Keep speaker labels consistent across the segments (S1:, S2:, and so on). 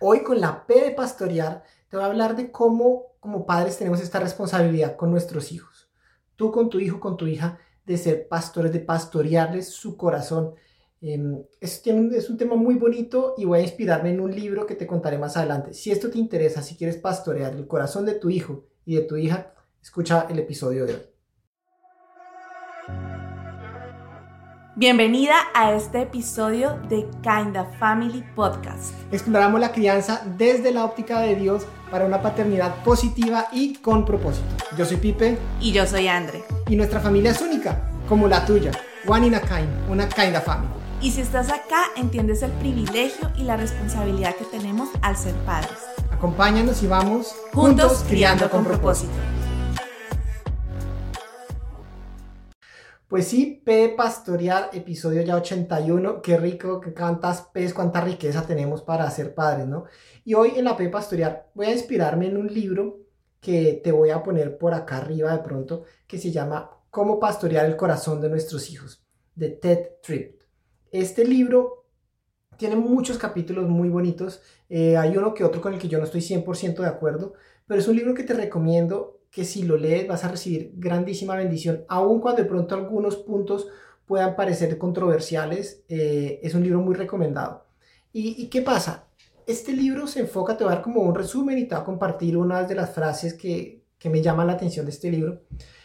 S1: Hoy con la P de pastorear te voy a hablar de cómo como padres tenemos esta responsabilidad con nuestros hijos. Tú con tu hijo, con tu hija, de ser pastores, de pastorearles su corazón. Em, es, es un tema muy bonito y voy a inspirarme en un libro que te contaré más adelante. Si esto te interesa, si quieres pastorear el corazón de tu hijo y de tu hija, escucha el episodio de hoy.
S2: Bienvenida a este episodio de Kinda Family Podcast.
S1: Exploramos la crianza desde la óptica de Dios para una paternidad positiva y con propósito. Yo soy Pipe.
S2: Y yo soy Andre.
S1: Y nuestra familia es única, como la tuya. One in a kind, una Kinda Family.
S2: Y si estás acá, entiendes el privilegio y la responsabilidad que tenemos al ser padres.
S1: Acompáñanos y vamos
S2: juntos, criando, con, propósito.
S1: Pues sí, P Pastorear, episodio ya 81. Qué rico, qué cuántas P's, cuánta riqueza tenemos para ser padres, ¿no? Y hoy en la P Pastorear voy a inspirarme en un libro que te voy a poner por acá arriba de pronto, que se llama Cómo pastorear el corazón de nuestros hijos, de Ted Tripp. Este libro tiene muchos capítulos muy bonitos. Eh, hay uno que otro con el que yo no estoy 100% de acuerdo, pero es un libro que te recomiendo que si lo lees vas a recibir grandísima bendición, aun cuando de pronto algunos puntos puedan parecer controversiales, eh, es un libro muy recomendado. ¿Y, qué pasa? Este libro se enfoca, te voy a dar como un resumen y te voy a compartir una de las frases que, que me llaman la atención de este libro.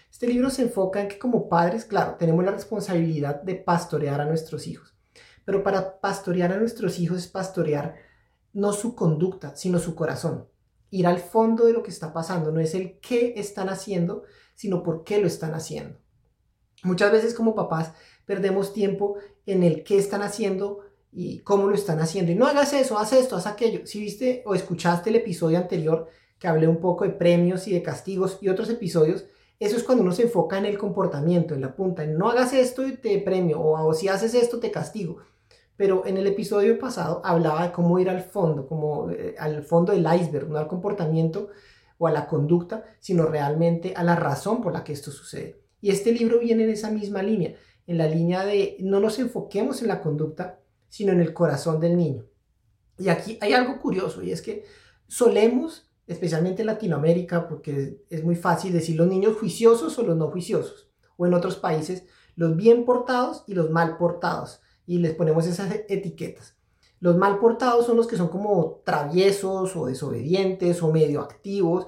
S1: Este libro se enfoca en que como padres, claro, tenemos la responsabilidad de pastorear a nuestros hijos, pero para pastorear a nuestros hijos es pastorear no su conducta, sino su corazón ir al fondo de lo que está pasando, no es el qué están haciendo, sino por qué lo están haciendo. Muchas veces como papás perdemos tiempo en el qué están haciendo y cómo lo están haciendo. Y no hagas eso, haz esto, haz aquello. Si viste o escuchaste el episodio anterior que hablé un poco de premios y de castigos y otros episodios, eso es cuando uno se enfoca en el comportamiento, en la punta, en no hagas esto y te premio, o, o si haces esto te castigo pero en el episodio pasado hablaba de cómo ir al fondo, como eh, al fondo del iceberg, no al comportamiento o a la conducta, sino realmente a la razón por la que esto sucede. Y este libro viene en esa misma línea, en la línea de no nos enfoquemos en la conducta, sino en el corazón del niño. Y aquí hay algo curioso, y es que solemos, especialmente en Latinoamérica, porque es muy fácil decir los niños juiciosos o los no juiciosos, o en otros países, los bien portados y los mal portados y les ponemos esas etiquetas. Los mal portados son los que son como traviesos o desobedientes o medio activos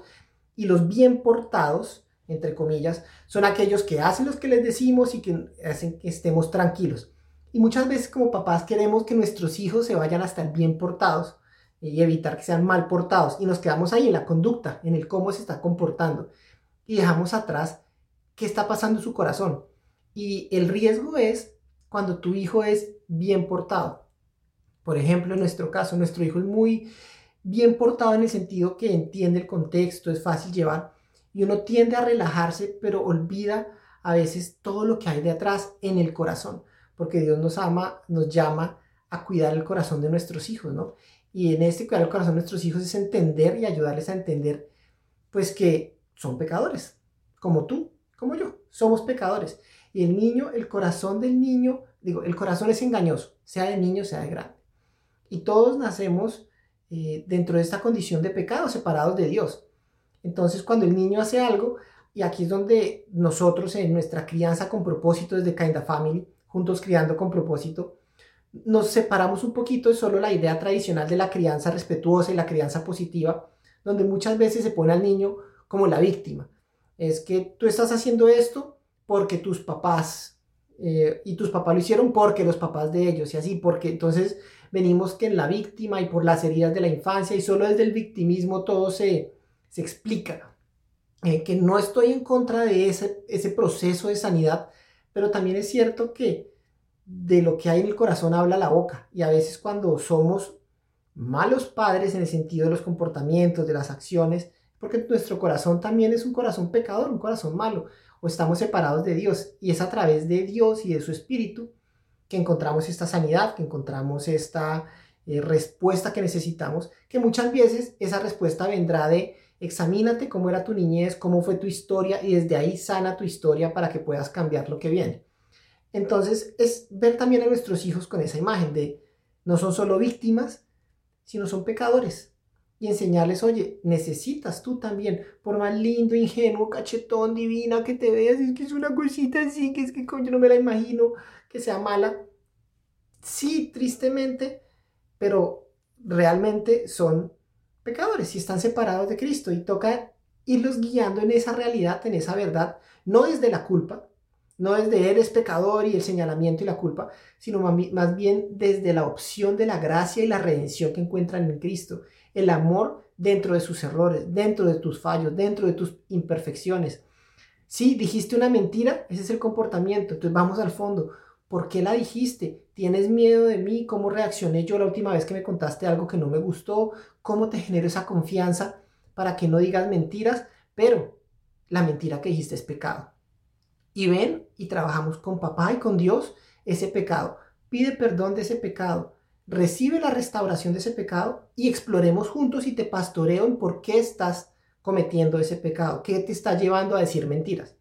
S1: y los bien portados, entre comillas, son aquellos que hacen lo que les decimos y que hacen que estemos tranquilos. Y muchas veces como papás queremos que nuestros hijos se vayan hasta el bien portados y evitar que sean mal portados y nos quedamos ahí en la conducta, en el cómo se está comportando y dejamos atrás qué está pasando en su corazón. Y el riesgo es cuando tu hijo es bien portado. Por ejemplo, en nuestro caso, nuestro hijo es muy bien portado en el sentido que entiende el contexto, es fácil llevar y uno tiende a relajarse, pero olvida a veces todo lo que hay de atrás en el corazón, porque Dios nos ama, nos llama a cuidar el corazón de nuestros hijos, ¿no? Y en este cuidar el corazón de nuestros hijos es entender y ayudarles a entender, pues que son pecadores, como tú, como yo, somos pecadores y el niño, el corazón del niño, digo, el corazón es engañoso, sea de niño, sea de grande. Y todos nacemos eh, dentro de esta condición de pecado, separados de Dios. Entonces, cuando el niño hace algo, y aquí es donde nosotros en nuestra crianza con propósito desde Kinda Family, juntos criando con propósito, nos separamos un poquito de solo la idea tradicional de la crianza respetuosa y la crianza positiva, donde muchas veces se pone al niño como la víctima. Es que tú estás haciendo esto, porque tus papás, eh, y tus papás lo hicieron porque los papás de ellos, y así, porque entonces venimos que en la víctima y por las heridas de la infancia, y solo desde el victimismo todo se, se explica. Eh, que no estoy en contra de ese, ese proceso de sanidad, pero también es cierto que de lo que hay en el corazón habla la boca, y a veces cuando somos malos padres en el sentido de los comportamientos, de las acciones, porque nuestro corazón también es un corazón pecador, un corazón malo o estamos separados de Dios. Y es a través de Dios y de su Espíritu que encontramos esta sanidad, que encontramos esta eh, respuesta que necesitamos, que muchas veces esa respuesta vendrá de examínate cómo era tu niñez, cómo fue tu historia y desde ahí sana tu historia para que puedas cambiar lo que viene. Entonces es ver también a nuestros hijos con esa imagen de no son solo víctimas, sino son pecadores. Y enseñarles, oye, necesitas tú también, por más lindo, ingenuo, cachetón, divina que te veas, es que es una cosita así, que es que coño no me la imagino que sea mala. Sí, tristemente, pero realmente son pecadores y están separados de Cristo y toca irlos guiando en esa realidad, en esa verdad, no desde la culpa, no desde eres pecador y el señalamiento y la culpa, sino más bien desde la opción de la gracia y la redención que encuentran en Cristo, el amor dentro de sus errores, dentro de tus fallos, dentro de tus imperfecciones. Si dijiste una mentira, ese es el comportamiento, entonces vamos al fondo. ¿Por qué la dijiste? ¿Tienes miedo de mí? ¿Cómo reaccioné yo la última vez que me contaste algo que no me gustó? ¿Cómo te genero esa confianza para que no digas mentiras? Pero la mentira que dijiste es pecado. Y ven y trabajamos con papá y con Dios ese pecado. Pide perdón de ese pecado. Recibe la restauración de ese pecado y exploremos juntos y te pastoreo en por qué estás cometiendo ese pecado, qué te está llevando a decir mentiras.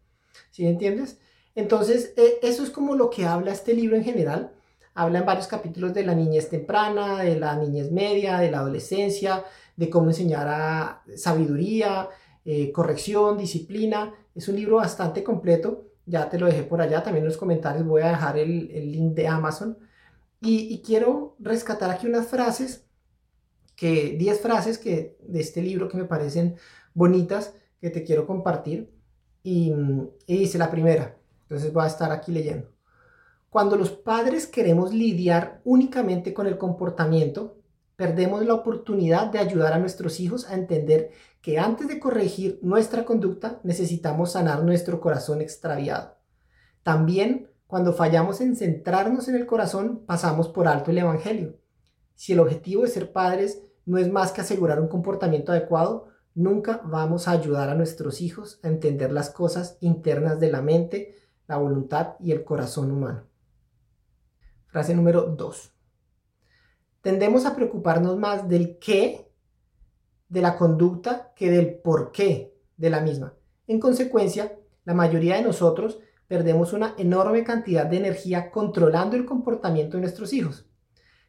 S1: ¿Sí entiendes? Entonces, eh, eso es como lo que habla este libro en general. Habla en varios capítulos de la niñez temprana, de la niñez media, de la adolescencia, de cómo enseñar a sabiduría, eh, corrección, disciplina. Es un libro bastante completo. Ya te lo dejé por allá. También en los comentarios voy a dejar el, link de Amazon. Y, quiero rescatar aquí unas frases, que 10 frases que, de este libro que me parecen bonitas, que te quiero compartir. y dice la primera, entonces voy a estar aquí leyendo. Cuando los padres queremos lidiar únicamente con el comportamiento, perdemos la oportunidad de ayudar a nuestros hijos a entender que antes de corregir nuestra conducta necesitamos sanar nuestro corazón extraviado. También, cuando fallamos en centrarnos en el corazón, pasamos por alto el Evangelio. Si el objetivo de ser padres no es más que asegurar un comportamiento adecuado, nunca vamos a ayudar a nuestros hijos a entender las cosas internas de la mente, la voluntad y el corazón humano. Frase número 2. Tendemos a preocuparnos más del qué de la conducta que del por qué de la misma. En consecuencia, la mayoría de nosotros perdemos una enorme cantidad de energía controlando el comportamiento de nuestros hijos.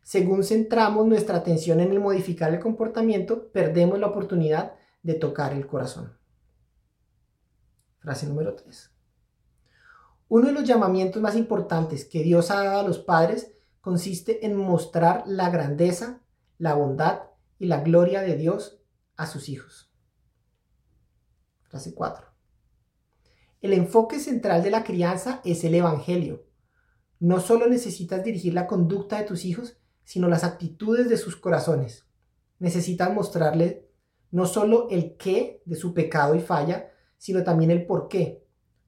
S1: Según centramos nuestra atención en el modificar el comportamiento, perdemos la oportunidad de tocar el corazón. Frase número 3. Uno de los llamamientos más importantes que Dios ha dado a los padres consiste en mostrar la grandeza, la bondad y la gloria de Dios a sus hijos. Frase 4. El enfoque central de la crianza es el Evangelio. No solo necesitas dirigir la conducta de tus hijos, sino las actitudes de sus corazones. Necesitas mostrarle no solo el qué de su pecado y falla, sino también el por qué,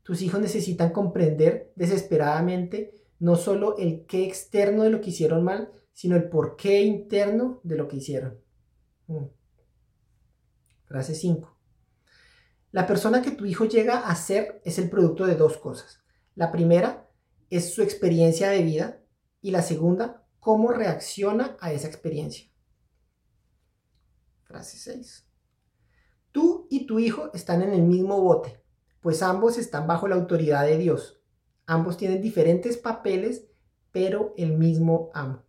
S1: tus hijos necesitan comprender desesperadamente no solo el qué externo de lo que hicieron mal, sino el por qué interno de lo que hicieron. Mm. Frase 5. La persona que tu hijo llega a ser es el producto de dos cosas. La primera es su experiencia de vida y la segunda, cómo reacciona a esa experiencia. Frase 6. Tú y tu hijo están en el mismo bote, pues ambos están bajo la autoridad de Dios. Ambos tienen diferentes papeles, pero el mismo amo.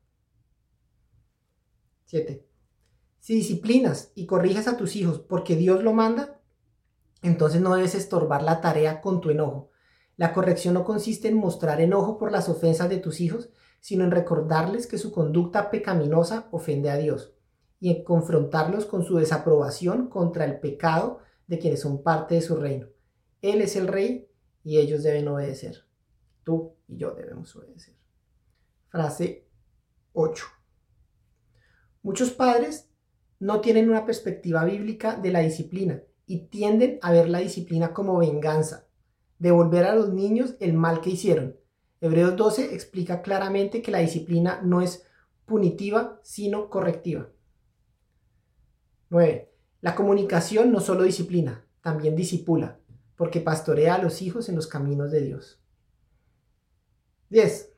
S1: 7. Si disciplinas y corriges a tus hijos porque Dios lo manda, entonces no debes estorbar la tarea con tu enojo. La corrección no consiste en mostrar enojo por las ofensas de tus hijos, sino en recordarles que su conducta pecaminosa ofende a Dios y en confrontarlos con su desaprobación contra el pecado de quienes son parte de su reino. Él es el rey y ellos deben obedecer. Tú y yo debemos obedecer. Frase 8. Muchos padres no tienen una perspectiva bíblica de la disciplina y tienden a ver la disciplina como venganza, devolver a los niños el mal que hicieron. Hebreos 12 explica claramente que la disciplina no es punitiva, sino correctiva. 9. La comunicación no solo disciplina, también disipula porque pastorea a los hijos en los caminos de Dios. 10.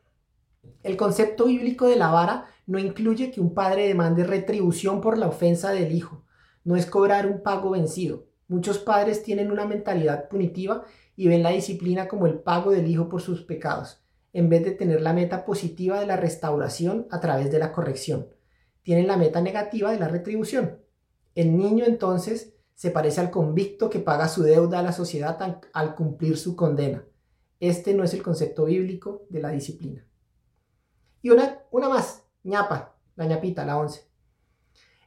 S1: El concepto bíblico de la vara no incluye que un padre demande retribución por la ofensa del hijo, no es cobrar un pago vencido. Muchos padres tienen una mentalidad punitiva y ven la disciplina como el pago del hijo por sus pecados, en vez de tener la meta positiva de la restauración a través de la corrección. tienen la meta negativa de la retribución. El niño entonces se parece al convicto que paga su deuda a la sociedad al, cumplir su condena. Este no es el concepto bíblico de la disciplina. Y una, una más, ñapa, la ñapita, la once.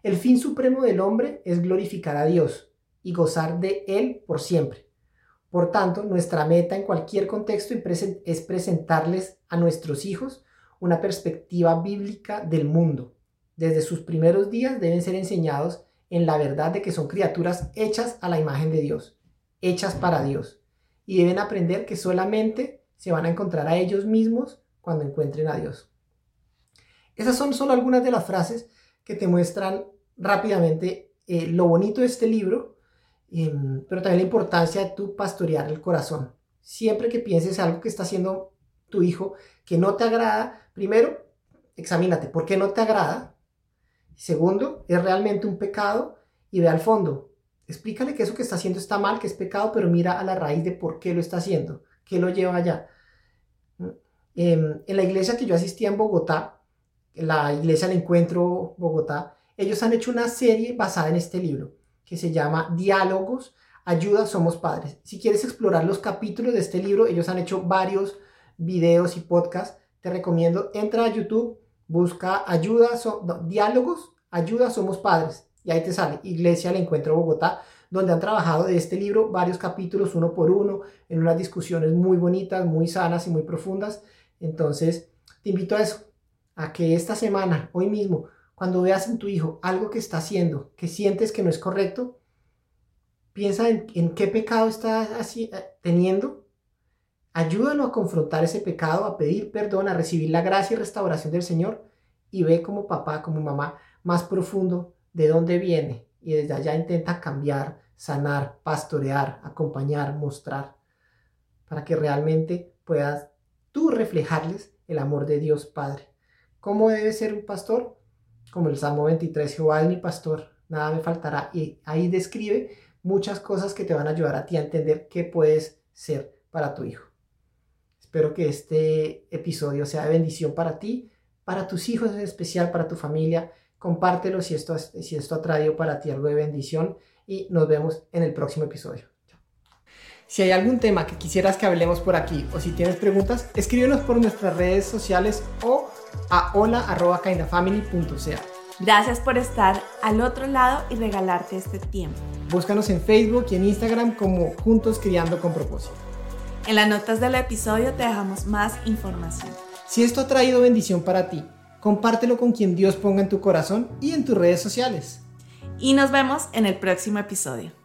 S1: El fin supremo del hombre es glorificar a Dios y gozar de Él por siempre. Por tanto, nuestra meta en cualquier contexto es presentarles a nuestros hijos una perspectiva bíblica del mundo. Desde sus primeros días deben ser enseñados en la verdad de que son criaturas hechas a la imagen de Dios, hechas para Dios, y deben aprender que solamente se van a encontrar a ellos mismos cuando encuentren a Dios. Esas son solo algunas de las frases que te muestran rápidamente eh, lo bonito de este libro, em, pero también la importancia de tu pastorear el corazón. Siempre que pienses algo que está haciendo tu hijo que no te agrada, primero, examínate, ¿por qué no te agrada? Segundo, es realmente un pecado y ve al fondo. Explícale que eso que está haciendo está mal, que es pecado, pero mira a la raíz de por qué lo está haciendo, qué lo lleva allá. Em, en la iglesia que yo asistía en Bogotá, la iglesia del encuentro Bogotá, ellos han hecho una serie basada en este libro que se llama Diálogos, Ayuda, Somos Padres. Si quieres explorar los capítulos de este libro, ellos han hecho varios videos y podcasts. Te recomiendo, entra a YouTube, busca ayuda, diálogos, ayuda, somos padres. Y ahí te sale Iglesia al Encuentro Bogotá, donde han trabajado de este libro varios capítulos uno por uno, en unas discusiones muy bonitas, muy sanas y muy profundas. Entonces, te invito a eso, a que esta semana, hoy mismo, cuando veas en tu hijo algo que está haciendo, que sientes que no es correcto, piensa en, qué pecado está así, eh, teniendo Ayúdalo a confrontar ese pecado, a pedir perdón, a recibir la gracia y restauración del Señor y ve como papá, como mamá, más profundo de dónde viene y desde allá intenta cambiar, sanar, pastorear, acompañar, mostrar, para que realmente puedas tú reflejarles el amor de Dios Padre. ¿Cómo debe ser un pastor? Como el Salmo 23, Jehová es mi pastor, nada me faltará. Y ahí describe muchas cosas que te van a ayudar a ti a entender qué puedes ser para tu hijo. Espero que este episodio sea de bendición para ti, para tus hijos en especial, para tu familia. Compártelo si esto, si esto ha traído para ti algo de bendición y nos vemos en el próximo episodio. Si hay algún tema que quisieras que hablemos por aquí o si tienes preguntas, escríbenos por nuestras redes sociales o a hola.kindafamily.ca.
S2: Gracias por estar al otro lado y regalarte este tiempo.
S1: Búscanos en Facebook y en Instagram como Juntos Criando con Propósito.
S2: En las notas del episodio te dejamos más información.
S1: Si esto ha traído bendición para ti, compártelo con quien Dios ponga en tu corazón y en tus redes sociales.
S2: Y nos vemos en el próximo episodio.